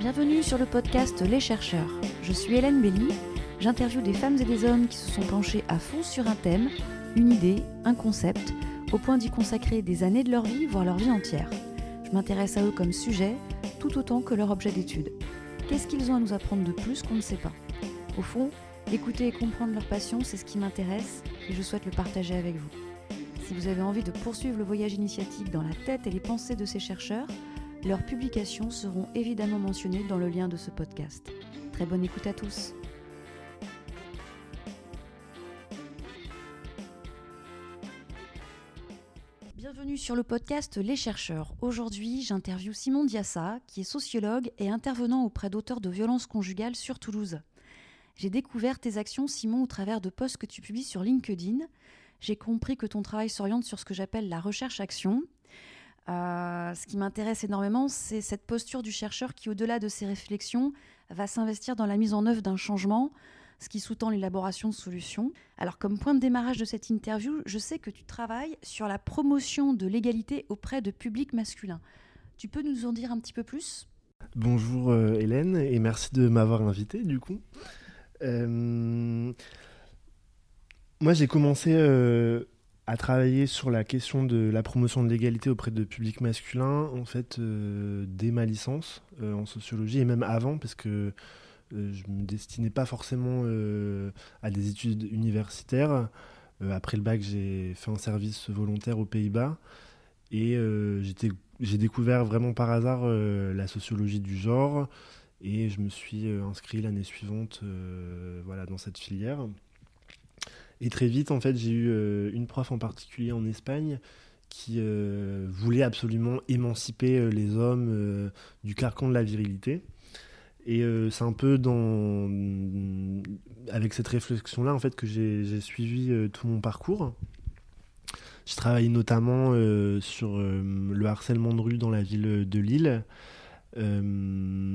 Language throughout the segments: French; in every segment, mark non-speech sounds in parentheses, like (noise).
Bienvenue sur le podcast Les chercheurs. Je suis Hélène Belly. J'interviewe des femmes et des hommes qui se sont penchés à fond sur un thème, une idée, un concept, au point d'y consacrer des années de leur vie, voire leur vie entière. Je m'intéresse à eux comme sujet, tout autant que leur objet d'étude. Qu'est-ce qu'ils ont à nous apprendre de plus qu'on ne sait pas? Au fond, écouter et comprendre leur passion, c'est ce qui m'intéresse et je souhaite le partager avec vous. Si vous avez envie de poursuivre le voyage initiatique dans la tête et les pensées de ces chercheurs, leurs publications seront évidemment mentionnées dans le lien de ce podcast. Très bonne écoute à tous. Bienvenue sur le podcast Les chercheurs. Aujourd'hui, j'interviewe Simon Diassa, qui est sociologue et intervenant auprès d'auteurs de violences conjugales sur Toulouse. J'ai découvert tes actions, Simon, au travers de posts que tu publies sur LinkedIn, j'ai compris que ton travail s'oriente sur ce que j'appelle la recherche-action. Euh, ce qui m'intéresse énormément, c'est cette posture du chercheur qui, au-delà de ses réflexions, va s'investir dans la mise en œuvre d'un changement, ce qui sous-tend l'élaboration de solutions. Alors, comme point de démarrage de cette interview, je sais que tu travailles sur la promotion de l'égalité auprès de publics masculins. Tu peux nous en dire un petit peu plus? Bonjour euh, Hélène et merci de m'avoir invité du coup. Euh, moi, j'ai commencé à travailler sur la question de la promotion de l'égalité auprès de publics masculins, en fait, euh, dès ma licence euh, en sociologie, et même avant, parce que je me destinais pas forcément à des études universitaires. après le bac, j'ai fait un service volontaire aux Pays-Bas, et j'ai découvert vraiment par hasard la sociologie du genre, et je me suis inscrit l'année suivante voilà, dans cette filière. Et très vite, en fait, j'ai eu euh, une prof en particulier en Espagne qui euh, voulait absolument émanciper euh, les hommes du carcan de la virilité. Et c'est un peu dans, avec cette réflexion-là en fait que j'ai suivi tout mon parcours. Je travaille notamment sur le harcèlement de rue dans la ville de Lille,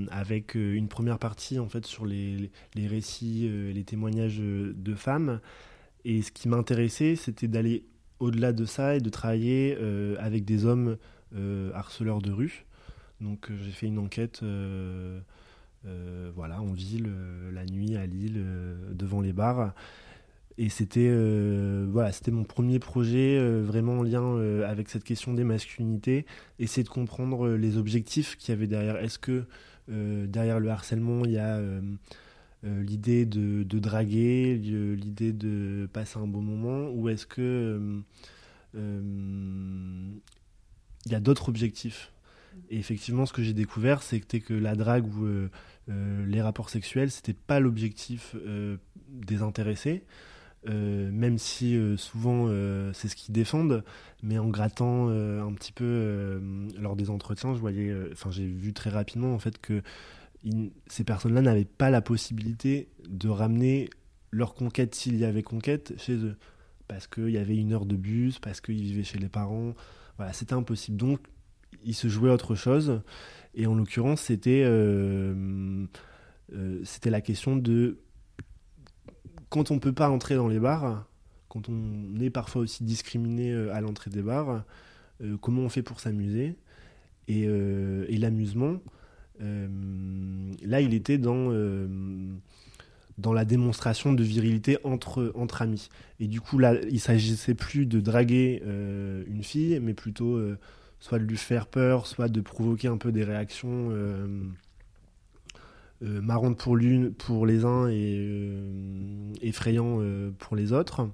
avec une première partie en fait sur les, les récits et les témoignages de femmes, et ce qui m'intéressait, c'était d'aller au-delà de ça et de travailler euh, avec des hommes euh, harceleurs de rue. Donc euh, j'ai fait une enquête voilà, en ville, la nuit, à Lille, devant les bars. Et c'était voilà, mon premier projet vraiment en lien avec cette question des masculinités, essayer de comprendre les objectifs qu'il y avait derrière. Est-ce que derrière le harcèlement, il y a l'idée de, draguer, l'idée de passer un bon moment, ou est-ce que euh, euh, il y a d'autres objectifs? Et effectivement, ce que j'ai découvert, c'était que la drague ou les rapports sexuels, c'était pas l'objectif des intéressés. même si souvent c'est ce qu'ils défendent, mais en grattant un petit peu lors des entretiens, je voyais, enfin j'ai vu très rapidement en fait que ces personnes-là n'avaient pas la possibilité de ramener leur conquête, s'il y avait conquête, chez eux. Parce qu'il y avait une heure de bus, parce qu'ils vivaient chez les parents. Voilà, c'était impossible. Donc, ils se jouaient autre chose. Et en l'occurrence, c'était euh, euh, c'était la question de quand on ne peut pas entrer dans les bars, quand on est parfois aussi discriminé euh, à l'entrée des bars, comment on fait pour s'amuser? Et, l'amusement, là, il était dans, euh, dans la démonstration de virilité entre, entre amis. Et du coup, là, il s'agissait plus de draguer euh, une fille, mais plutôt soit de lui faire peur, soit de provoquer un peu des réactions marrantes pour l'une, pour les uns et effrayantes pour les autres.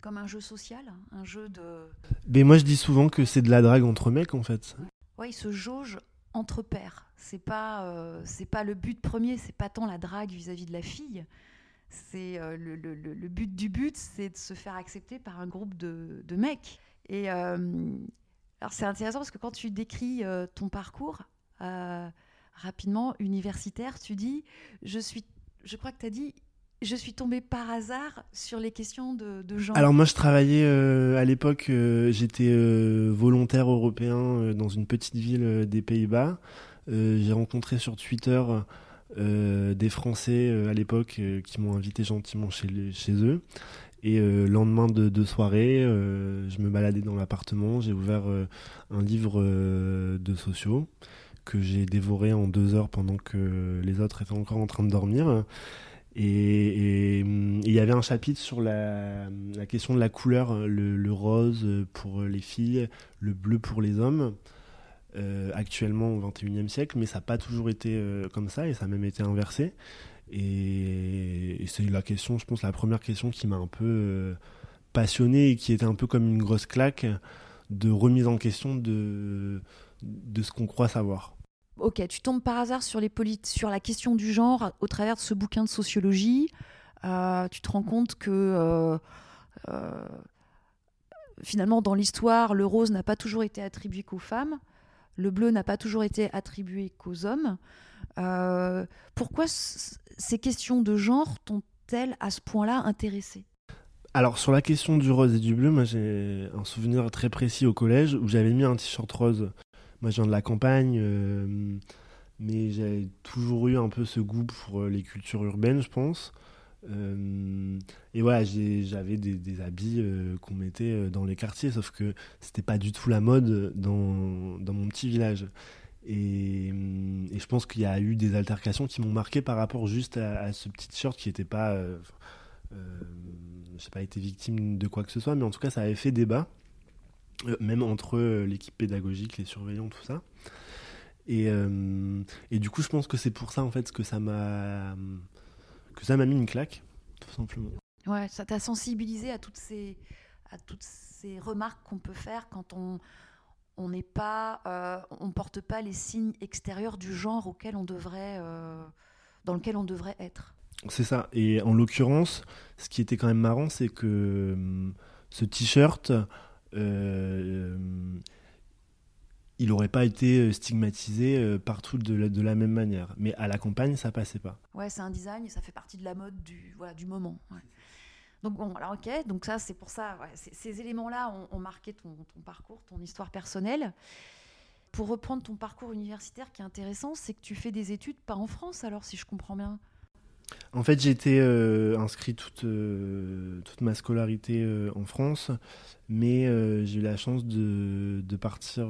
Comme un jeu social, un jeu de. Mais moi, je dis souvent que c'est de la drague entre mecs, en fait. Ouais, il se jauge entre pairs. C'est pas, euh, c'est pas le but premier, c'est pas tant la drague vis-à-vis de la fille. C'est euh, le, le, le, but du but, c'est de se faire accepter par un groupe de, de mecs. Et euh, alors c'est intéressant parce que quand tu décris ton parcours rapidement universitaire, tu dis, je suis, je crois que tu as dit, je suis tombée par hasard sur les questions de, de genre. Alors moi je travaillais euh, à l'époque, euh, j'étais euh, volontaire européen dans une petite ville des Pays-Bas. J'ai rencontré sur Twitter des Français à l'époque qui m'ont invité gentiment chez, eux. Et lendemain de, de soirée, je me baladais dans l'appartement, j'ai ouvert un livre de sociaux que j'ai dévoré en deux heures pendant que les autres étaient encore en train de dormir. Et il y avait un chapitre sur la, question de la couleur, le, rose pour les filles, le bleu pour les hommes, euh, actuellement au XXIe siècle, mais ça n'a pas toujours été euh, comme ça et ça a même été inversé. Et, c'est la question, je pense, la première question qui m'a un peu euh, passionné et qui était un peu comme une grosse claque de remise en question de ce qu'on croit savoir. Ok, tu tombes par hasard sur, les sur la question du genre au travers de ce bouquin de sociologie. Euh, tu te rends compte que euh, euh, finalement, dans l'histoire, le rose n'a pas toujours été attribué qu'aux femmes, le bleu n'a pas toujours été attribué qu'aux hommes. pourquoi ces questions de genre t'ont-elles à ce point-là intéressé alors sur la question du rose et du bleu, moi j'ai un souvenir très précis au collège où j'avais mis un t-shirt rose moi, je viens de la campagne, euh, mais j'ai toujours eu un peu ce goût pour euh, les cultures urbaines, je pense. Euh, et voilà, j'avais des, habits qu'on mettait dans les quartiers, sauf que c'était pas du tout la mode dans, mon petit village. Et, je pense qu'il y a eu des altercations qui m'ont marqué par rapport juste à, ce petit t-shirt qui n'était pas. Euh, je n'ai pas été victime de quoi que ce soit, mais en tout cas, ça avait fait débat. Euh, même entre euh, l'équipe pédagogique, les surveillants, tout ça. Et, euh, et, du coup, je pense que c'est pour ça en fait que ça m'a que ça m'a mis une claque, tout simplement. Ouais, ça t'a sensibilisé à toutes ces à toutes ces remarques qu'on peut faire quand on on n'est pas on porte pas les signes extérieurs du genre auquel on devrait dans lequel on devrait être. C'est ça. Et en l'occurrence, ce qui était quand même marrant, c'est que ce t-shirt, euh, il n'aurait pas été euh, stigmatisé euh, partout de la, même manière. Mais à la campagne, ça passait pas. Ouais, c'est un design ça fait partie de la mode du, voilà, du moment. Donc bon, alors ok, donc ça c'est pour ça, ces éléments-là ont, marqué ton, parcours, ton histoire personnelle. Pour reprendre ton parcours universitaire qui est intéressant, c'est que tu fais des études pas en France alors si je comprends bien. En fait, j'ai été euh, inscrit toute, euh, toute ma scolarité euh, en France, mais j'ai eu la chance de, de partir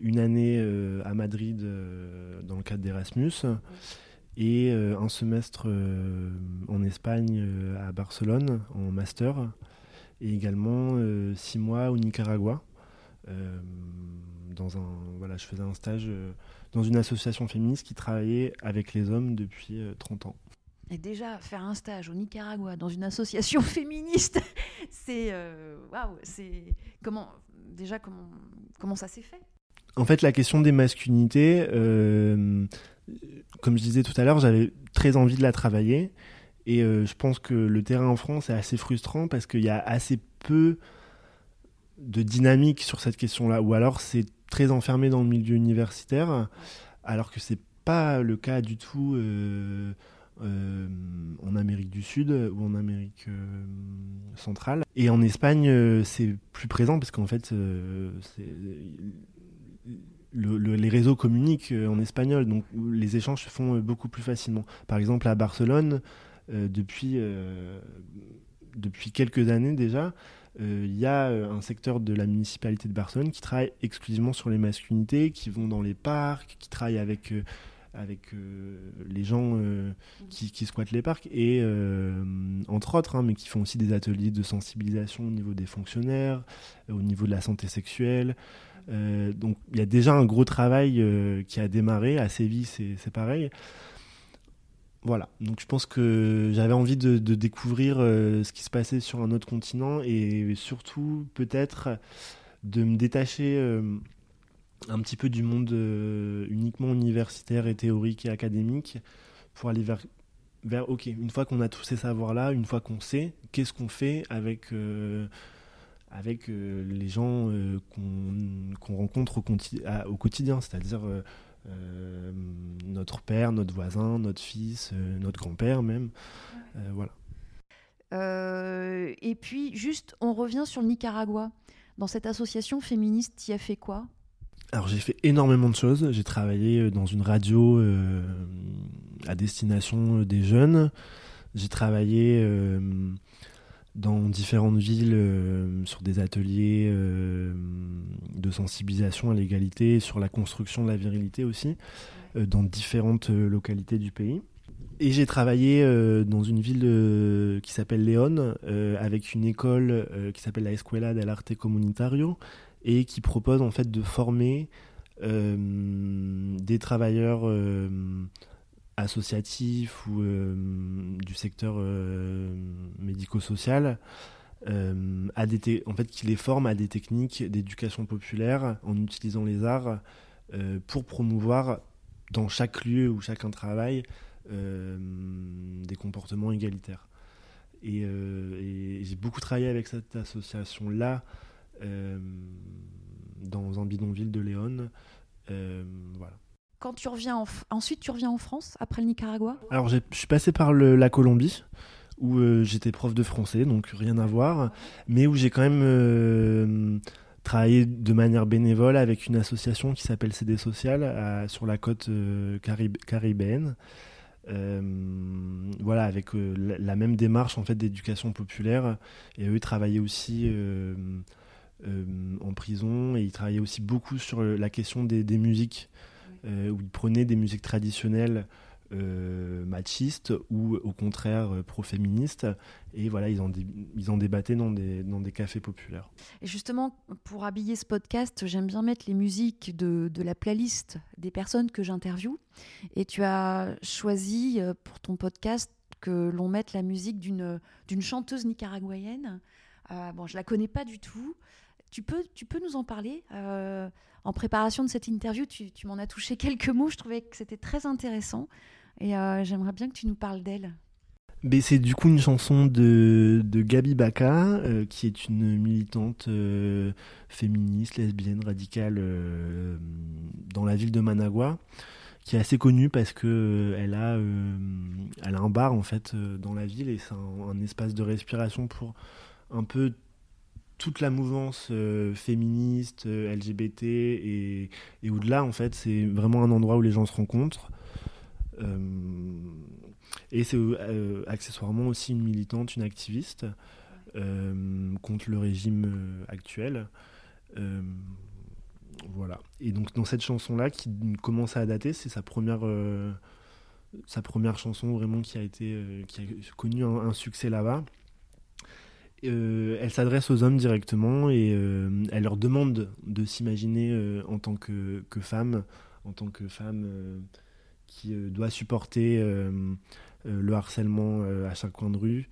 une année à Madrid dans le cadre d'Erasmus et un semestre en Espagne à Barcelone en master et également six mois au Nicaragua. Dans un, voilà, je faisais un stage dans une association féministe qui travaillait avec les hommes depuis 30 euh, ans. Et déjà, faire un stage au Nicaragua dans une association (laughs) féministe, c'est. Euh, waouh C'est. Comment. Déjà, comment, comment ça s'est fait? En fait, la question des masculinités, euh, comme je disais tout à l'heure, j'avais très envie de la travailler. Et je pense que le terrain en France est assez frustrant parce qu'il y a assez peu de dynamique sur cette question-là. Ou alors, c'est très enfermé dans le milieu universitaire, alors que c'est pas le cas du tout euh, euh, en Amérique du Sud ou en Amérique euh, centrale. Et en Espagne, c'est plus présent parce qu'en fait, les réseaux communiquent en espagnol, donc les échanges se font beaucoup plus facilement. Par exemple, à Barcelone, depuis, depuis quelques années déjà, il y a euh, un secteur de la municipalité de Barcelone qui travaille exclusivement sur les masculinités, qui vont dans les parcs, qui travaillent avec euh, les gens qui, qui, squattent les parcs et entre autres, hein, mais qui font aussi des ateliers de sensibilisation au niveau des fonctionnaires, au niveau de la santé sexuelle. donc il y a déjà un gros travail qui a démarré à Séville, c'est pareil. Voilà, donc je pense que j'avais envie de, découvrir euh, ce qui se passait sur un autre continent et surtout peut-être de me détacher euh, un petit peu du monde euh, uniquement universitaire et théorique et académique pour aller vers, ok, une fois qu'on a tous ces savoirs-là, une fois qu'on sait, qu'est-ce qu'on fait avec, avec les gens qu'on rencontre au, au quotidien, c'est-à-dire euh, notre père, notre voisin, notre fils, euh, notre grand-père même. Euh, voilà. et puis, juste, on revient sur le Nicaragua. Dans cette association féministe, tu as fait quoi? Alors j'ai fait énormément de choses. J'ai travaillé dans une radio à destination des jeunes. J'ai travaillé dans différentes villes sur des ateliers de sensibilisation à l'égalité, sur la construction de la virilité aussi, dans différentes localités du pays. Et j'ai travaillé dans une ville qui s'appelle Léon, avec une école qui s'appelle la Escuela del Arte Comunitario, et qui propose en fait de former des travailleurs associatifs ou euh, du secteur euh, médico-social, euh, en fait, qui les forment à des techniques d'éducation populaire en utilisant les arts pour promouvoir dans chaque lieu où chacun travaille des comportements égalitaires. Et, j'ai beaucoup travaillé avec cette association-là dans un bidonville de Léon. voilà. Quand tu reviens ensuite, tu reviens en France après le Nicaragua? Alors, je suis passé par la Colombie où euh, j'étais prof de français, donc rien à voir, mais où j'ai quand même euh, travaillé de manière bénévole avec une association qui s'appelle CD Social sur la côte euh, caribéenne. voilà, avec la, même démarche en fait d'éducation populaire. Et eux, ils travaillaient aussi en prison et ils travaillaient aussi beaucoup sur la question des musiques euh, où ils prenaient des musiques traditionnelles euh, machistes ou au contraire euh, pro-féministes. Et voilà, ils en, ils en débattaient dans des, dans des cafés populaires. Et justement, pour habiller ce podcast, j'aime bien mettre les musiques de, de la playlist des personnes que j'interviewe. Et tu as choisi pour ton podcast que l'on mette la musique d'une chanteuse nicaraguayenne. bon, je la connais pas du tout. Tu peux, tu peux nous en parler en préparation de cette interview, tu, m'en as touché quelques mots. Je trouvais que c'était très intéressant. Et euh, j'aimerais bien que tu nous parles d'elle. c'est du coup une chanson de, Gabi Baka, euh, qui est une militante euh, féministe, lesbienne, radicale dans la ville de Managua, qui est assez connue parce que elle a, elle a un bar en fait dans la ville et c'est un, espace de respiration pour un peu toute la mouvance euh, féministe, euh, LGBT et, au-delà, en fait, c'est vraiment un endroit où les gens se rencontrent. Euh, et c'est accessoirement aussi une militante, une activiste contre le régime actuel. voilà. Et donc dans cette chanson-là, qui commence à dater, c'est sa première, sa première chanson vraiment qui a été, qui a connu un succès là-bas. Euh, elle s'adresse aux hommes directement et euh, elle leur demande de s'imaginer euh, en tant que, que, femme, en tant que femme qui doit supporter le harcèlement à chaque coin de rue,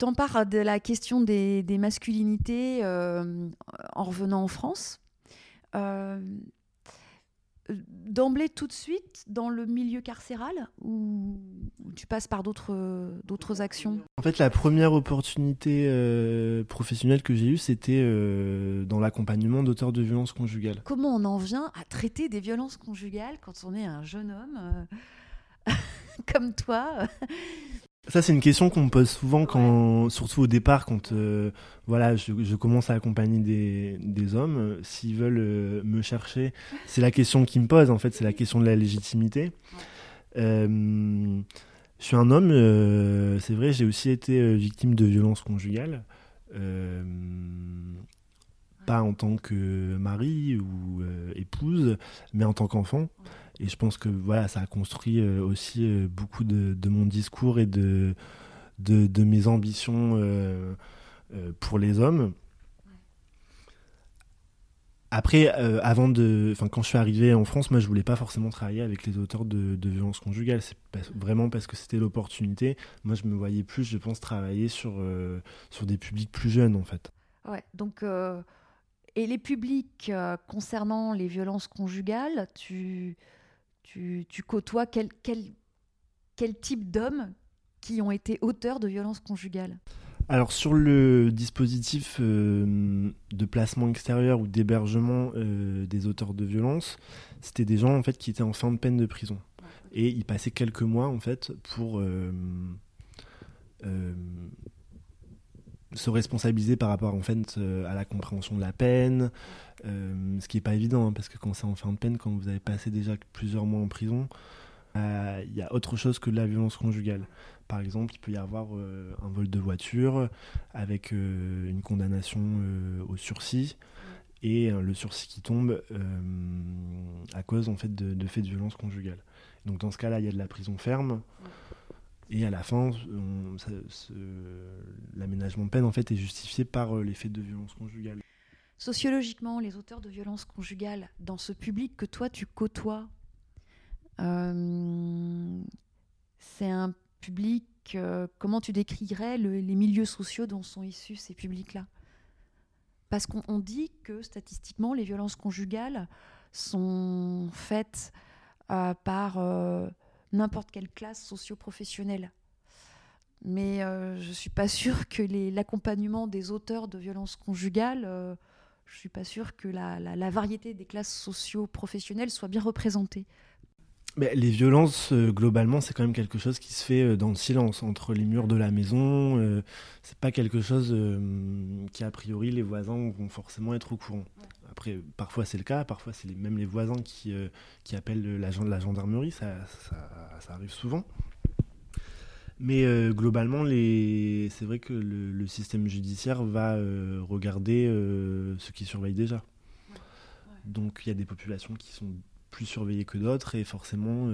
t'empares de la question des, masculinités euh, en revenant en France. Euh, d'emblée tout de suite dans le milieu carcéral ou tu passes par d'autres actions? En fait, la première opportunité euh, professionnelle que j'ai eue, c'était dans l'accompagnement d'auteurs de violences conjugales. Comment on en vient à traiter des violences conjugales quand on est un jeune homme (laughs) comme toi? Ça, c'est une question qu'on me pose souvent, quand, surtout au départ, quand euh, voilà, je, commence à accompagner des, des hommes. S'ils veulent euh, me chercher, c'est la question qu'ils me posent, en fait, c'est la question de la légitimité. Euh, je suis un homme, c'est vrai, j'ai aussi été victime de violences conjugales. Pas en tant que mari ou épouse, mais en tant qu'enfant. Et je pense que voilà, ça a construit euh, aussi euh, beaucoup de, mon discours et de, de, mes ambitions euh, pour les hommes. Après, avant de, enfin, quand je suis arrivé en France, moi, je voulais pas forcément travailler avec les auteurs de, de violences conjugales. C'est vraiment parce que c'était l'opportunité. Moi, je me voyais plus, je pense, travailler sur sur des publics plus jeunes, en fait. Ouais. Donc, et les publics concernant les violences conjugales, tu côtoies quel, type d'hommes qui ont été auteurs de violences conjugales? Alors sur le dispositif de placement extérieur ou d'hébergement des auteurs de violence, c'était des gens en fait qui étaient en fin de peine de prison. Et ils passaient quelques mois en fait pour se responsabiliser par rapport en fait euh, à la compréhension de la peine, euh, ce qui n'est pas évident hein, parce que quand c'est en fin de peine, quand vous avez passé déjà plusieurs mois en prison, euh, il y a autre chose que de la violence conjugale. Par exemple, il peut y avoir un vol de voiture avec une condamnation au sursis et le sursis qui tombe à cause en fait de, de faits de violence conjugale. Donc dans ce cas-là, il y a de la prison ferme. Et à la fin, l'aménagement de peine en fait est justifié par euh, les faits de violence conjugale. Sociologiquement, les auteurs de violences conjugales, dans ce public que toi tu côtoies, euh, c'est un public. Euh, comment tu décrirais les milieux sociaux dont sont issus ces publics-là? Parce qu'on dit que statistiquement, les violences conjugales sont faites par n'importe quelle classe socio-professionnelle. Mais euh, je ne suis pas sûre que l'accompagnement des auteurs de violences conjugales, euh, je ne suis pas sûre que la, variété des classes socio-professionnelles soit bien représentée. Mais les violences, euh, globalement, c'est quand même quelque chose qui se fait dans le silence, entre les murs de la maison. c'est pas quelque chose qui, a priori, les voisins vont forcément être au courant. Après, parfois c'est le cas, parfois c'est même les voisins qui, euh, qui appellent l'agent de la gendarmerie, ça, ça, arrive souvent. Mais euh, globalement, c'est vrai que le, système judiciaire va euh, regarder ce qui surveille déjà. Donc il y a des populations qui sont plus surveillées que d'autres et forcément...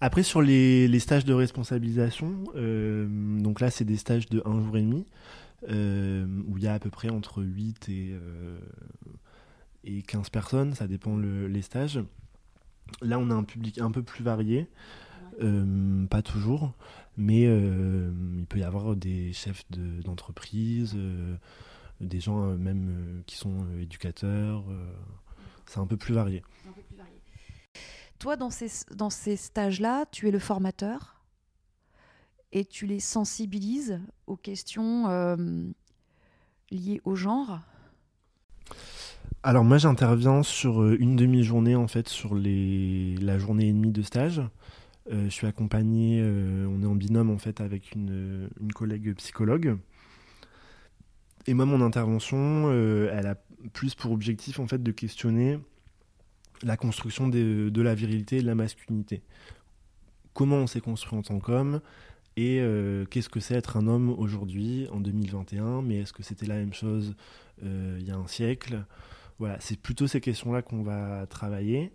Après sur les, les, stages de responsabilisation, donc là c'est des stages de 1 jour et demi. où il y a à peu près entre 8 et, et 15 personnes, ça dépend les stages. Là, on a un public un peu plus varié, euh, pas toujours, mais euh, il peut y avoir des chefs d'entreprise, euh, des gens même qui sont éducateurs. c'est un peu plus varié. Toi, dans ces, stages-là, tu es le formateur et tu les sensibilises aux questions liées au genre? Alors moi j'interviens sur euh, une demi-journée en fait sur la journée et demie de stage. Euh, je suis accompagné, euh, on est en binôme en fait avec une, collègue psychologue. Et moi mon intervention, elle a plus pour objectif en fait de questionner la construction de la virilité et de la masculinité. Comment on s'est construit en tant qu'homme et qu'est-ce que c'est être un homme aujourd'hui en 2021 Mais est-ce que c'était la même chose il y a un siècle? Voilà, c'est plutôt ces questions-là qu'on va travailler.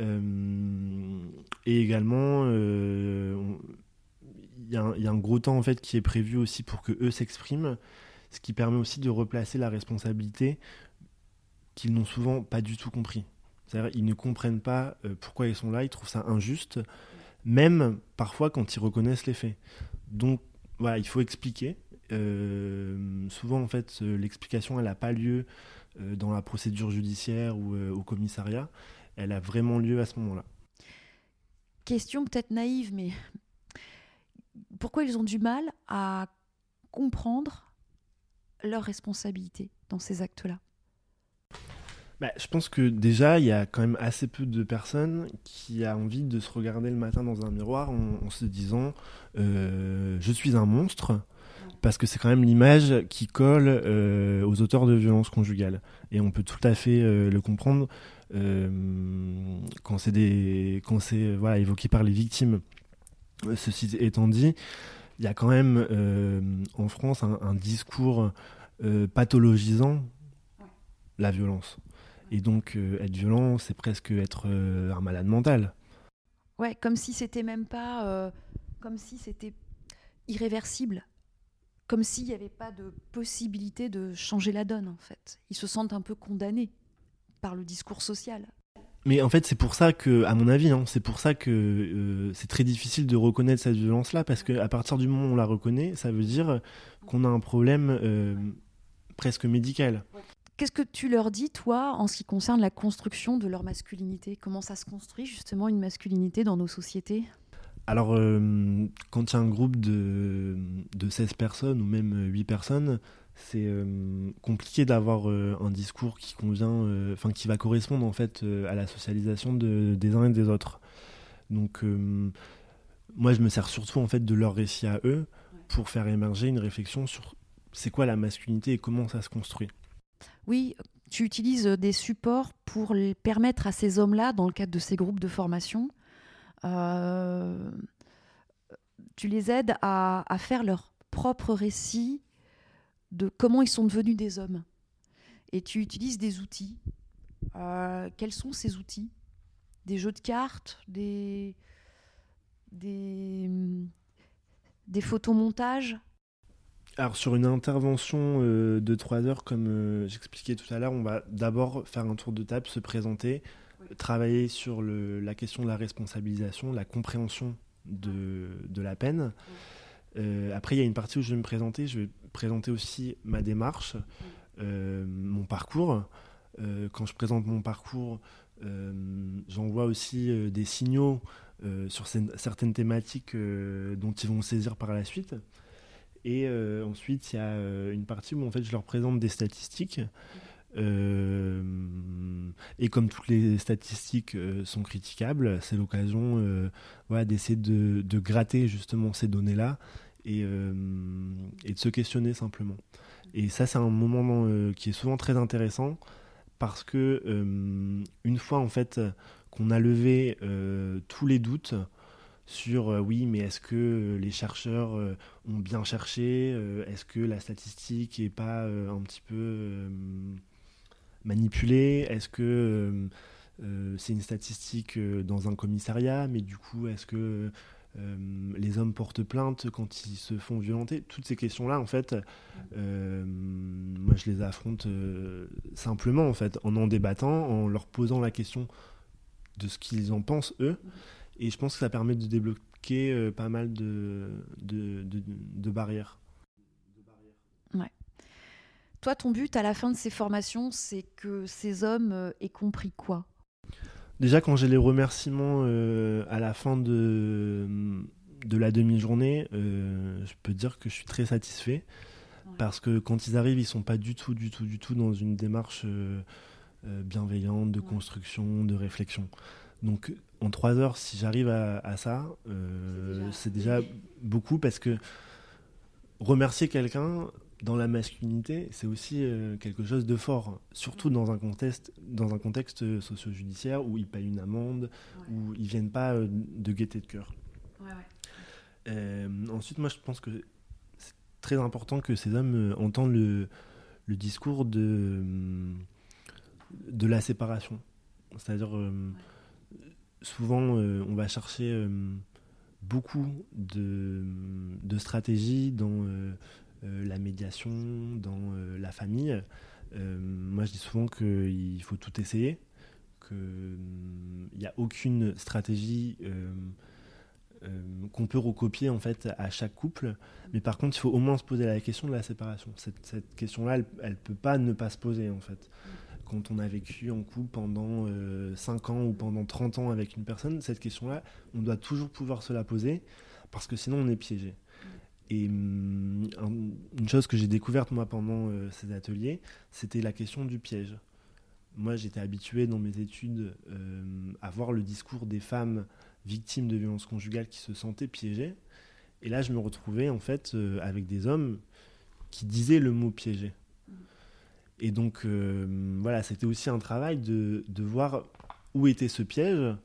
Euh, et également, euh, il y, a un gros temps en fait qui est prévu aussi pour que eux s'expriment, ce qui permet aussi de replacer la responsabilité qu'ils n'ont souvent pas du tout compris. C'est-à-dire ils ne comprennent pas euh, pourquoi ils sont là, ils trouvent ça injuste, même parfois quand ils reconnaissent les faits. Donc voilà, il faut expliquer. souvent en fait, l'explication elle n'a pas lieu euh, dans la procédure judiciaire ou euh, au commissariat, elle a vraiment lieu à ce moment-là. Question peut-être naïve, mais pourquoi ils ont du mal à comprendre leur responsabilité dans ces actes-là? Bah, je pense que déjà, il y a quand même assez peu de personnes qui a envie de se regarder le matin dans un miroir en, se disant euh, je suis un monstre, parce que c'est quand même l'image qui colle euh, aux auteurs de violences conjugales. Et on peut tout à fait euh, le comprendre quand c'est des, quand c'est voilà évoqué par les victimes. Ceci étant dit, il y a quand même en France un, discours pathologisant la violence. Et donc être violent, c'est presque être un malade mental. Ouais, comme si c'était même pas, comme si c'était irréversible comme s'il n'y avait pas de possibilité de changer la donne, en fait. Ils se sentent un peu condamnés par le discours social. Mais en fait, c'est pour ça que, à mon avis, hein, c'est pour ça que euh, c'est très difficile de reconnaître cette violence-là, parce qu'à partir du moment où on la reconnaît, ça veut dire qu'on a un problème euh, presque médical. Qu'est-ce que tu leur dis, toi, en ce qui concerne la construction de leur masculinité? Comment ça se construit, justement, une masculinité dans nos sociétés? Alors, euh, quand il y a un groupe de, de 16 personnes ou même 8 personnes, c'est compliqué d'avoir un discours qui convient, enfin qui va correspondre en fait à la socialisation de, des uns et des autres. Donc, moi, je me sers surtout en fait de leur récit à eux pour faire émerger une réflexion sur c'est quoi la masculinité et comment ça se construit. Oui, tu utilises des supports pour permettre à ces hommes-là, dans le cadre de ces groupes de formation, euh, tu les aides à, faire leur propre récit de comment ils sont devenus des hommes. Et tu utilises des outils. Euh, quels sont ces outils? Des jeux de cartes Des, des, des photomontages? Alors sur une intervention euh, de trois heures, comme euh, j'expliquais tout à l'heure, on va d'abord faire un tour de table, se présenter, travailler sur le, la question de la responsabilisation, la compréhension de, de la peine. Euh, après, il y a une partie où je vais me présenter. Je vais présenter aussi ma démarche, mon parcours. quand je présente mon parcours, j'envoie aussi des signaux sur certaines thématiques dont ils vont saisir par la suite. Et euh, ensuite, il y a euh, une partie où en fait, je leur présente des statistiques. Euh, et comme toutes les statistiques sont critiquables, c'est l'occasion d'essayer de, de, gratter justement ces données-là et, et, de se questionner simplement. Et ça, c'est un moment qui est souvent très intéressant parce que une fois en fait qu'on a levé tous les doutes, sur euh, oui, mais est-ce que euh, les chercheurs euh, ont bien cherché Est-ce que la statistique n'est pas un petit peu manipulée Est-ce que c'est une statistique dans un commissariat Mais du coup, est-ce que les hommes portent plainte quand ils se font violenter? Toutes ces questions-là, en fait, moi, je les affronte simplement, en fait, en en débattant, en leur posant la question de ce qu'ils en pensent, eux. Et je pense que ça permet de débloquer euh, pas mal de, de, de, barrières. Ouais. Toi, ton but à la fin de ces formations, c'est que ces hommes euh, aient compris quoi? Déjà, quand j'ai les remerciements euh, à la fin de, de la demi-journée, je peux dire que je suis très satisfait. Parce que quand ils arrivent, ils sont pas du tout, du tout, du tout dans une démarche bienveillante de construction, de réflexion. Donc en trois heures, si j'arrive à, ça, euh, c'est déjà... beaucoup parce que remercier quelqu'un dans la masculinité, c'est aussi euh, quelque chose de fort, surtout dans un contexte, dans un contexte socio-judiciaire où ils payent une amende, où ils viennent pas euh, de gaieté de cœur. ensuite, moi, je pense que c'est très important que ces hommes entendent le, le discours de, de la séparation. C'est-à-dire souvent, euh, on va chercher euh, beaucoup de, stratégies dans euh, la médiation, dans la famille. moi, je dis souvent qu'il faut tout essayer, qu'il n'y a aucune stratégie qu'on peut recopier en fait à chaque couple. Mais par contre, il faut au moins se poser la question de la séparation. Cette, question-là, elle ne peut pas ne pas se poser en fait quand on a vécu en couple pendant 5 euh, ans ou pendant 30 ans avec une personne, cette question-là, on doit toujours pouvoir se la poser parce que sinon on est piégé. Et hum, une chose que j'ai découverte moi pendant euh, ces ateliers, c'était la question du piège. Moi, j'étais habitué dans mes études euh, à voir le discours des femmes victimes de violences conjugales qui se sentaient piégées. Et là, je me retrouvais en fait avec des hommes qui disaient le mot piégé. Et donc, euh, voilà, c'était aussi un travail de, de, voir où était ce piège.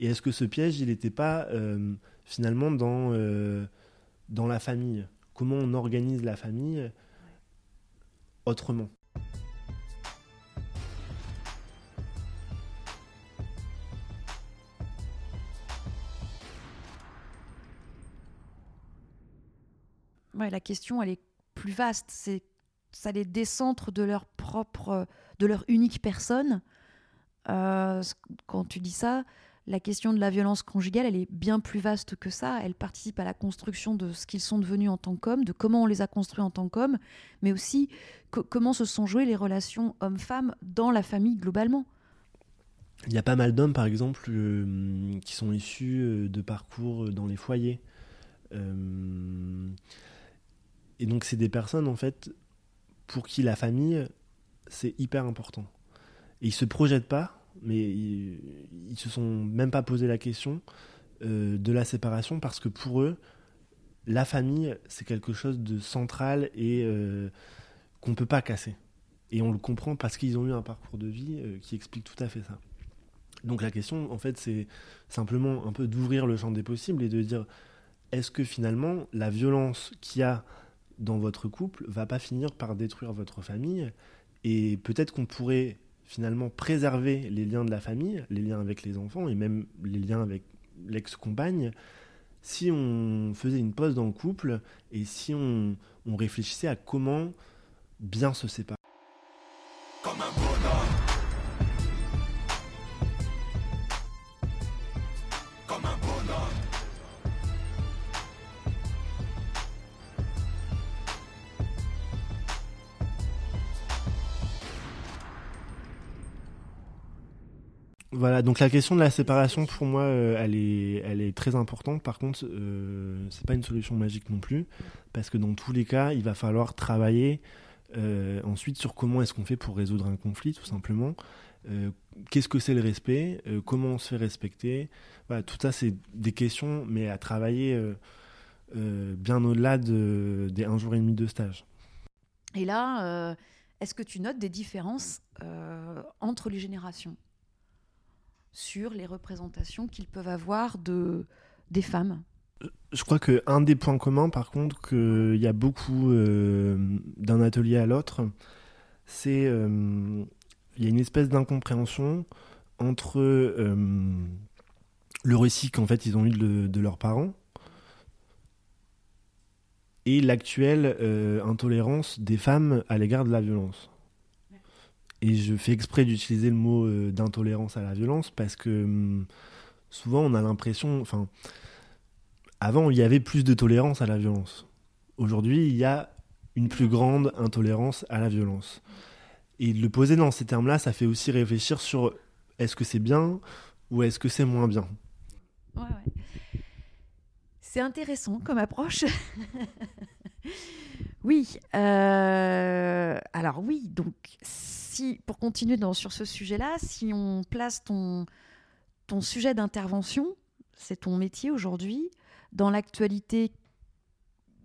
Et est-ce que ce piège, il n'était pas euh, finalement dans, euh, dans la famille? Comment on organise la famille autrement? Ouais, la question, elle est plus vaste. C'est ça les décentre de leur propre, de leur unique personne. Euh, quand tu dis ça, la question de la violence conjugale, elle est bien plus vaste que ça. Elle participe à la construction de ce qu'ils sont devenus en tant qu'hommes, de comment on les a construits en tant qu'hommes, mais aussi comment se sont jouées les relations hommes-femmes dans la famille globalement. il y a pas mal d'hommes, par exemple, qui sont issus de parcours dans les foyers. et donc, c'est des personnes, en fait, pour qui la famille, c'est hyper important. Et ils se projettent pas, mais ils, ils se sont même pas posé la question euh, de la séparation parce que pour eux, la famille, c'est quelque chose de central et euh, qu'on peut pas casser. Et on le comprend parce qu'ils ont eu un parcours de vie euh, qui explique tout à fait ça. Donc la question, en fait, c'est simplement un peu d'ouvrir le champ des possibles et de dire est-ce que finalement la violence qu'il y a dans votre couple va pas finir par détruire votre famille et peut-être qu'on pourrait finalement préserver les liens de la famille, les liens avec les enfants et même les liens avec l'ex-compagne si on faisait une pause dans le couple et si on, on réfléchissait à comment bien se séparer. Voilà, donc la question de la séparation, pour moi, euh, elle, est, elle est très importante. Par contre, euh, c'est pas une solution magique non plus, parce que dans tous les cas, il va falloir travailler euh, ensuite sur comment est-ce qu'on fait pour résoudre un conflit, tout simplement. Euh, qu'est-ce que c'est le respect Comment on se fait respecter Voilà, tout ça, c'est des questions, mais à travailler bien au-delà de, des un jour et demi de stage. Et là, est-ce que tu notes des différences entre les générations? Sur les représentations qu'ils peuvent avoir de, des femmes je crois qu'un des points communs, par contre, qu'il y a beaucoup euh, d'un atelier à l'autre, c'est euh, il y a une espèce d'incompréhension entre euh, le récit qu'en fait ils ont eu de leurs parents et l'actuelle intolérance des femmes à l'égard de la violence. Et je fais exprès d'utiliser le mot euh, d'intolérance à la violence parce que hum, souvent on a l'impression, enfin, avant il y avait plus de tolérance à la violence. Aujourd'hui, il y a une plus grande intolérance à la violence. Et le poser dans ces termes-là, ça fait aussi réfléchir sur est-ce que c'est bien ou est-ce que c'est moins bien? Ouais. C'est intéressant comme approche. (laughs) (laughs) oui. Euh, alors oui, donc si, pour continuer sur ce sujet-là, si on place ton, sujet d'intervention, c'est ton métier aujourd'hui, dans l'actualité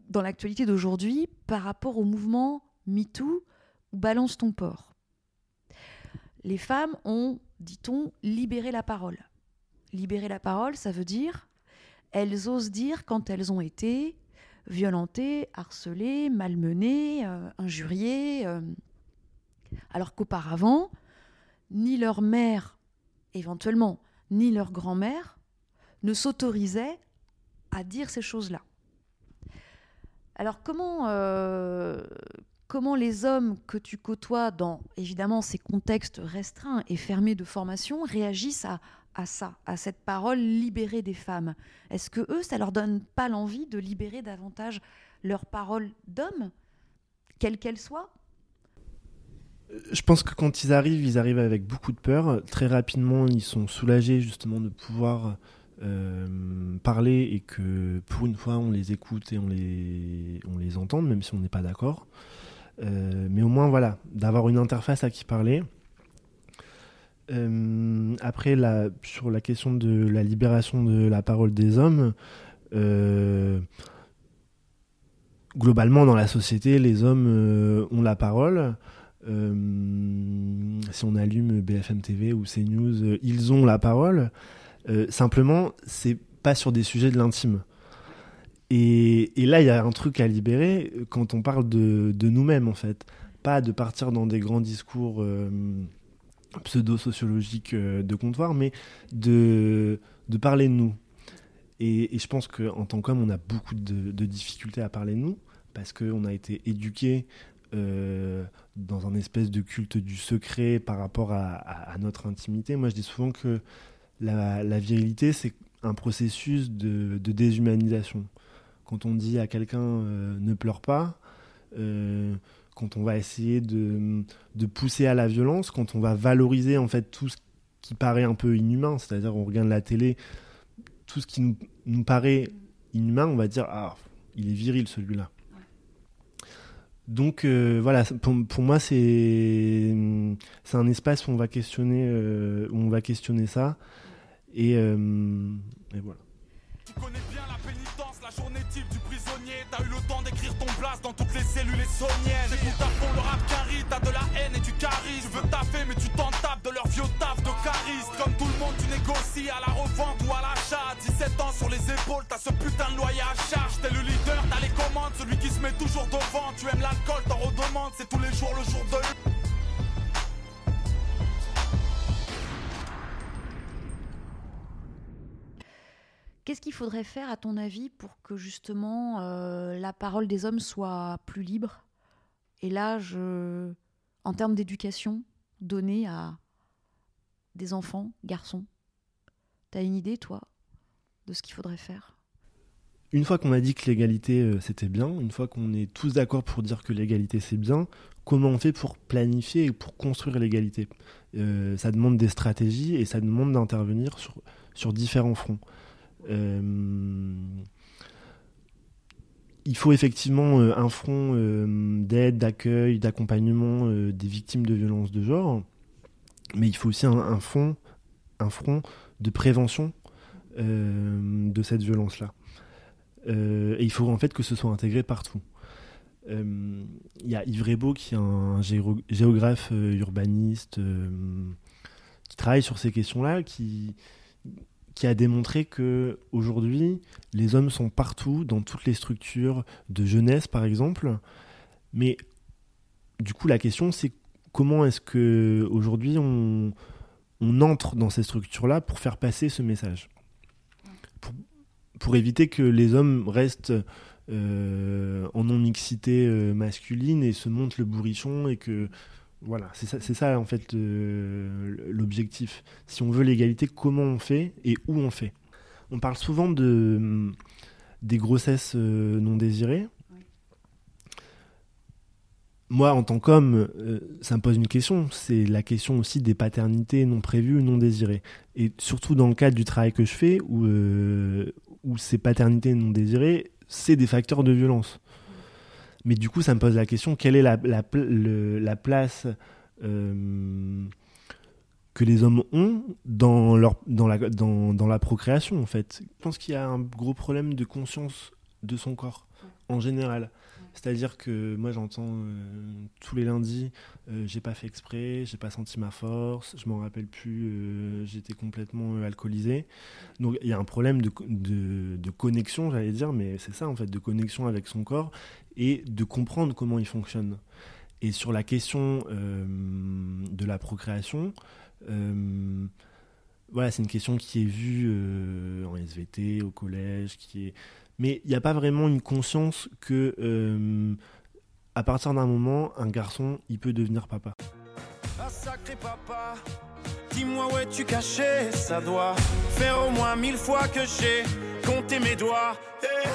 d'aujourd'hui par rapport au mouvement MeToo ou Balance ton port. Les femmes ont, dit-on, libéré la parole. Libérer la parole, ça veut dire elles osent dire quand elles ont été violentées, harcelées, malmenées, euh, injuriées, euh, alors qu'auparavant, ni leur mère, éventuellement, ni leur grand-mère ne s'autorisaient à dire ces choses-là. Alors comment, euh, comment les hommes que tu côtoies dans, évidemment, ces contextes restreints et fermés de formation réagissent à, à ça, à cette parole libérée des femmes Est-ce que eux, ça leur donne pas l'envie de libérer davantage leur parole d'homme, quelle qu'elle soit je pense que quand ils arrivent, ils arrivent avec beaucoup de peur. Très rapidement, ils sont soulagés justement de pouvoir euh, parler et que pour une fois, on les écoute et on les, on entend, même si on n'est pas d'accord. Euh, mais au moins, voilà, d'avoir une interface à qui parler. Euh, après, sur la question de la libération de la parole des hommes, globalement, dans la société, les hommes ont la parole. Euh, si on allume BFM TV ou CNews, euh, ils ont la parole. Euh, simplement, c'est pas sur des sujets de l'intime. Et, là, il y a un truc à libérer quand on parle de, nous-mêmes, en fait. Pas de partir dans des grands discours pseudo-sociologiques de comptoir, mais de, de parler de nous. Et, je pense qu'en tant qu'homme, on a beaucoup de, de, difficultés à parler de nous, parce qu'on a été éduqué euh, dans un espèce de culte du secret par rapport à, notre intimité. Moi, je dis souvent que la, virilité, c'est un processus de, déshumanisation. Quand on dit à quelqu'un euh, ne pleure pas, euh, quand on va essayer de, de, pousser à la violence, quand on va valoriser en fait tout ce qui paraît un peu inhumain. C'est-à-dire, on regarde la télé, tout ce qui nous, nous paraît inhumain, on va dire ah, il est viril celui-là. Donc euh, voilà, pour, pour moi c'est c'est un espace où on va questionner euh, où on va questionner ça et, euh, et voilà. Toutes les cellules. C'est tout à fond le rap carry, t'as de la haine et du charisme. Tu veux taffer, mais tu t'en tapes de leur vieux taf de charisme. Comme tout le monde, tu négocies à la revente ou à l'achat. 17 ans sur les épaules, t'as ce putain de loyer à charge. T'es le leader, t'as les commandes, celui qui se met toujours devant. Tu aimes l'alcool, t'en redemandes, c'est tous les jours le jour de Qu'est-ce qu'il faudrait faire, à ton avis, pour que justement euh, la parole des hommes soit plus libre? Et là, je, en termes d'éducation donnée à des enfants, garçons, t'as une idée, toi, de ce qu'il faudrait faire? Une fois qu'on a dit que l'égalité euh, c'était bien, une fois qu'on est tous d'accord pour dire que l'égalité c'est bien, comment on fait pour planifier et pour construire l'égalité? Euh, Ça demande des stratégies et ça demande d'intervenir sur, sur différents fronts. Euh, il faut effectivement euh, un front euh, d'aide, d'accueil, d'accompagnement des victimes de violences de genre, mais il faut aussi un, un, fond, un front de prévention de cette violence-là. Et il faut en fait que ce soit intégré partout. Il y a Yves Rebaud qui est un géo- géographe urbaniste qui travaille sur ces questions-là, qui, qui a démontré que aujourd'hui les hommes sont partout dans toutes les structures de jeunesse par exemple. Mais du coup la question c'est comment est-ce que aujourd'hui on, entre dans ces structures là pour faire passer ce message? Pour, éviter que les hommes restent euh, en non mixité euh, masculine et se montent le bourrichon et que voilà, c'est ça, en fait euh, l'objectif. Si on veut l'égalité, comment on fait et où on fait? On parle souvent de, des grossesses euh, non désirées. Moi, en tant qu'homme, euh, ça me pose une question. C'est la question aussi des paternités non prévues, non désirées. Et surtout dans le cadre du travail que je fais, où ces paternités non désirées, c'est des facteurs de violence. Mais du coup, ça me pose la question quelle est la, place euh, que les hommes ont dans, la, dans la procréation, en fait? Je pense qu'il y a un gros problème de conscience de son corps, en général. C'est-à-dire que moi j'entends euh, tous les lundis, euh, j'ai pas fait exprès, j'ai pas senti ma force, je m'en rappelle plus, euh, j'étais complètement alcoolisé. Donc il y a un problème de, de, de connexion, j'allais dire, mais c'est ça en fait, de connexion avec son corps et de comprendre comment il fonctionne. Et sur la question de la procréation, voilà, c'est une question qui est vue en SVT, au collège, qui est mais il n'y a pas vraiment une conscience que euh, à partir d'un moment, un garçon, il peut devenir papa. Sacré papa, dis-moi où es-tu caché? Ça doit faire au moins mille fois que j'ai compté mes doigts. Eh,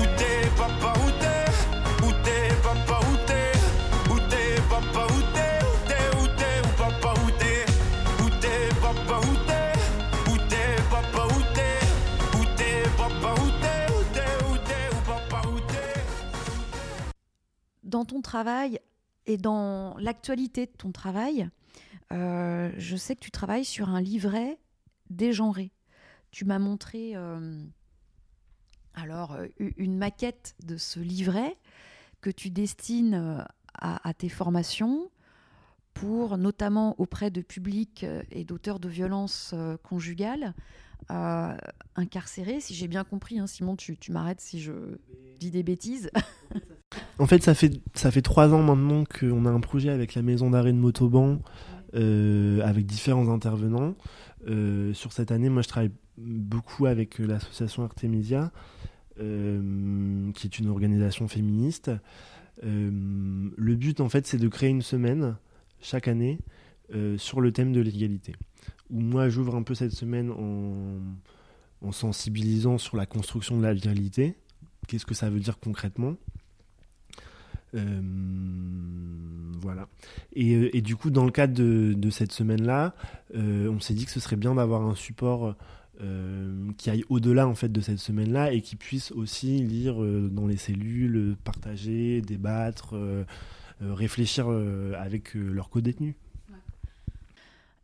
Où t'es, papa, où t'es? Ton travail et dans l'actualité de ton travail, euh, je sais que tu travailles sur un livret dégenré. Tu m'as montré euh, alors euh, une maquette de ce livret que tu destines à, à tes formations pour notamment auprès de publics et d'auteurs de violences conjugales euh, incarcérés. Si j'ai bien compris, hein, Simon, tu, tu m'arrêtes si je dis des bêtises. En fait, ça fait, ça fait trois ans maintenant qu'on a un projet avec la maison d'arrêt de Motoban, euh, avec différents intervenants. Euh, sur cette année, moi, je travaille beaucoup avec l'association Artemisia, euh, qui est une organisation féministe. Le but, en fait, c'est de créer une semaine chaque année sur le thème de l'égalité. Où moi, j'ouvre un peu cette semaine en, en sensibilisant sur la construction de la. Qu'est-ce que ça veut dire concrètement? Voilà. Et, du coup, dans le cadre de, cette semaine-là, on s'est dit que ce serait bien d'avoir un support qui aille au-delà en fait de cette semaine-là et qui puisse aussi lire dans les cellules, partager, débattre, réfléchir avec leurs co-détenus.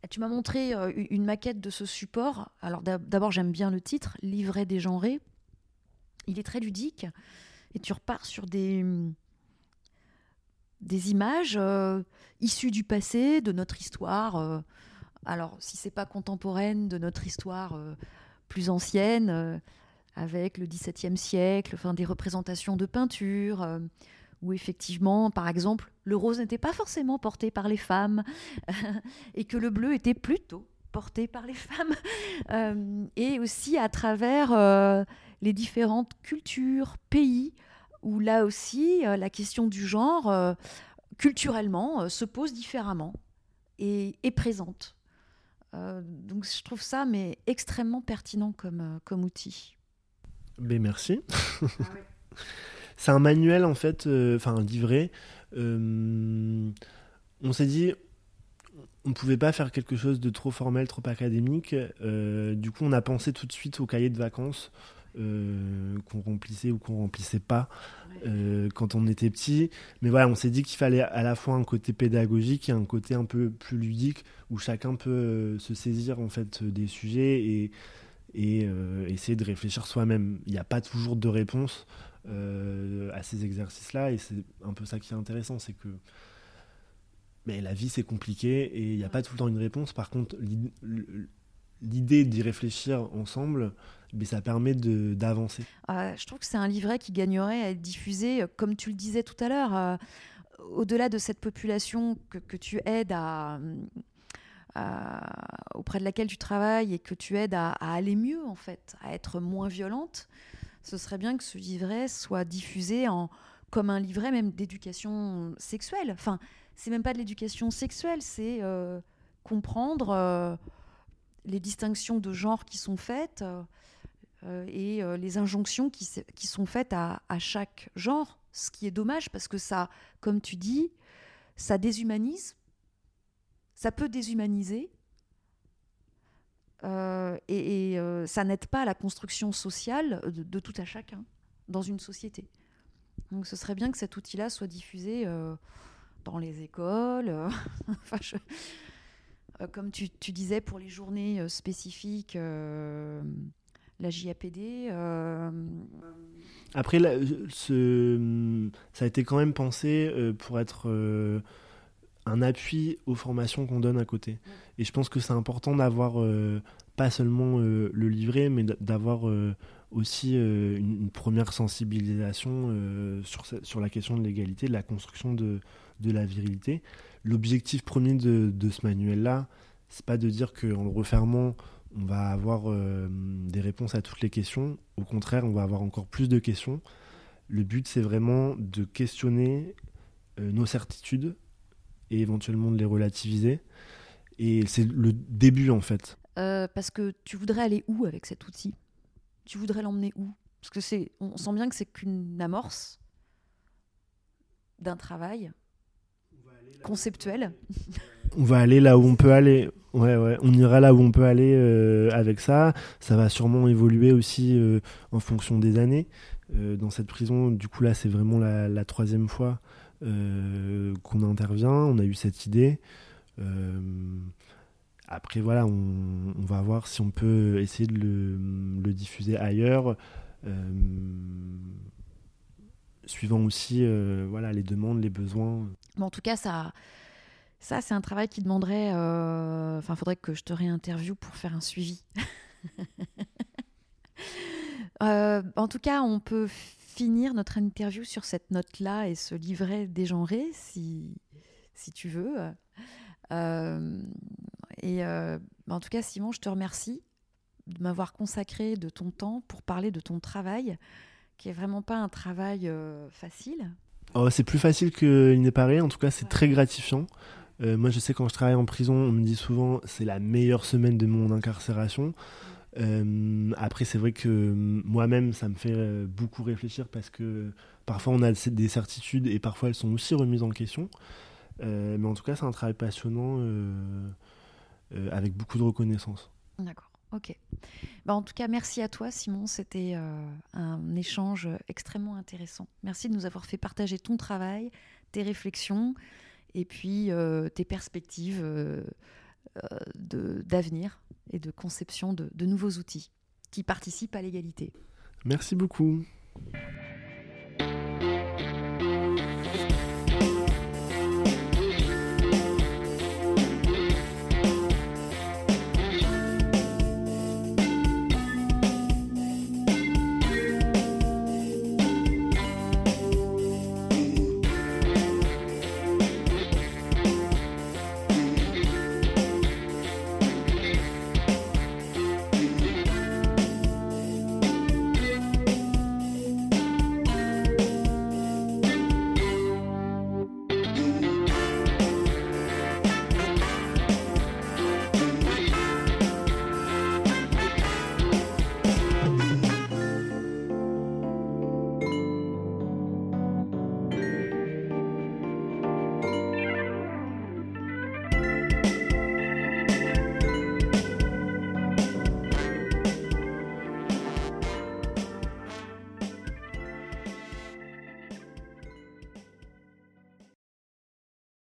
Tu m'as montré une maquette de ce support. Alors d'abord, j'aime bien le titre, Livret dégenré. Il est très ludique et tu repars sur des, des images euh, issues du passé, de notre histoire. Euh. alors, si c'est pas contemporaine, de notre histoire euh, plus ancienne, avec le XVIIe siècle, enfin, des représentations de peinture, où effectivement, par exemple, le rose n'était pas forcément porté par les femmes, (laughs) et que le bleu était plutôt porté par les femmes, (laughs) et aussi à travers les différentes cultures, pays, où là aussi, euh, la question du genre, euh, culturellement, euh, se pose différemment et est présente. donc je trouve ça mais extrêmement pertinent comme, comme outil. Ben merci. Ah (laughs) C'est un manuel en fait, enfin un livret. on s'est dit, on ne pouvait pas faire quelque chose de trop formel, trop académique. du coup, on a pensé tout de suite au cahier de vacances euh, qu'on remplissait ou qu'on remplissait pas euh, quand on était petit. Mais voilà, on s'est dit qu'il fallait à la fois un côté pédagogique et un côté un peu plus ludique où chacun peut euh, se saisir en fait des sujets et, et essayer de réfléchir soi-même. Il n'y a pas toujours de réponse à ces exercices-là et c'est un peu ça qui est intéressant, c'est que mais la vie c'est compliqué et il n'y a pas tout le temps une réponse. Par contre, l'idée d'y réfléchir ensemble, mais ça permet d'avancer. Euh, je trouve que c'est un livret qui gagnerait à être diffusé, euh, comme tu le disais tout à l'heure, euh, au-delà de cette population que, tu aides à, auprès de laquelle tu travailles et que tu aides à, aller mieux, en fait, à être moins violente. Ce serait bien que ce livret soit diffusé en, comme un livret même d'éducation sexuelle. Enfin, c'est même pas de l'éducation sexuelle, c'est comprendre les distinctions de genre qui sont faites. Euh, et euh, les injonctions qui, sont faites à, chaque genre, ce qui est dommage parce que ça, comme tu dis, ça déshumanise, ça peut déshumaniser, euh, et, ça n'aide pas à la construction sociale de, tout à chacun dans une société. Donc ce serait bien que cet outil-là soit diffusé dans les écoles. (laughs) comme tu, disais, pour les journées spécifiques la JAPD. Euh, Après, ce, ça a été quand même pensé euh, pour être euh, un appui aux formations qu'on donne à côté. Et je pense que c'est important d'avoir pas seulement le livret, mais d'avoir aussi une, première sensibilisation sur, sur la question de l'égalité, de la construction de, de la virilité. L'objectif premier de, de ce manuel-là, c'est pas de dire qu'en le refermant, on va avoir euh, des réponses à toutes les questions. Au contraire, on va avoir encore plus de questions. Le but, c'est vraiment de questionner euh, nos certitudes et éventuellement de les relativiser. Et c'est le début, en fait. Euh, parce que tu voudrais aller où avec cet outil? Tu voudrais l'emmener où? Parce que c'est, on sent bien que c'est qu'une amorce d'un travail conceptuel. (laughs) On va aller là où on peut aller. Ouais, on ira là où on peut aller euh, avec ça. Ça va sûrement évoluer aussi euh, en fonction des années. Euh, dans cette prison, du coup, là, c'est vraiment la, troisième fois qu'on intervient. On a eu cette idée. après, voilà, on, va voir si on peut essayer de le, diffuser ailleurs. suivant aussi voilà, les demandes, les besoins. en tout cas, ça ça, c'est un travail qui demanderait. Euh, enfin, il faudrait que je te réinterviewe pour faire un suivi. (laughs) Euh, en tout cas, on peut finir notre interview sur cette note-là et ce livret dégenré, si, si tu veux. Euh, et en tout cas, Simon, je te remercie de m'avoir consacré de ton temps pour parler de ton travail, qui est vraiment pas un travail facile. Oh, c'est plus facile qu'il n'est pareil. En tout cas, c'est très gratifiant. Euh, moi, je sais quand je travaille en prison, on me dit souvent c'est la meilleure semaine de mon incarcération. Euh, après, c'est vrai que moi-même, ça me fait euh, beaucoup réfléchir parce que Parfois, on a des certitudes et parfois elles sont aussi remises en question. mais en tout cas, c'est un travail passionnant avec beaucoup de reconnaissance. D'accord. Ok. Bah, en tout cas, merci à toi, Simon. C'était un échange extrêmement intéressant. Merci de nous avoir fait partager ton travail, tes réflexions et puis tes perspectives d'avenir et de conception de, de nouveaux outils qui participent à l'égalité. Merci beaucoup.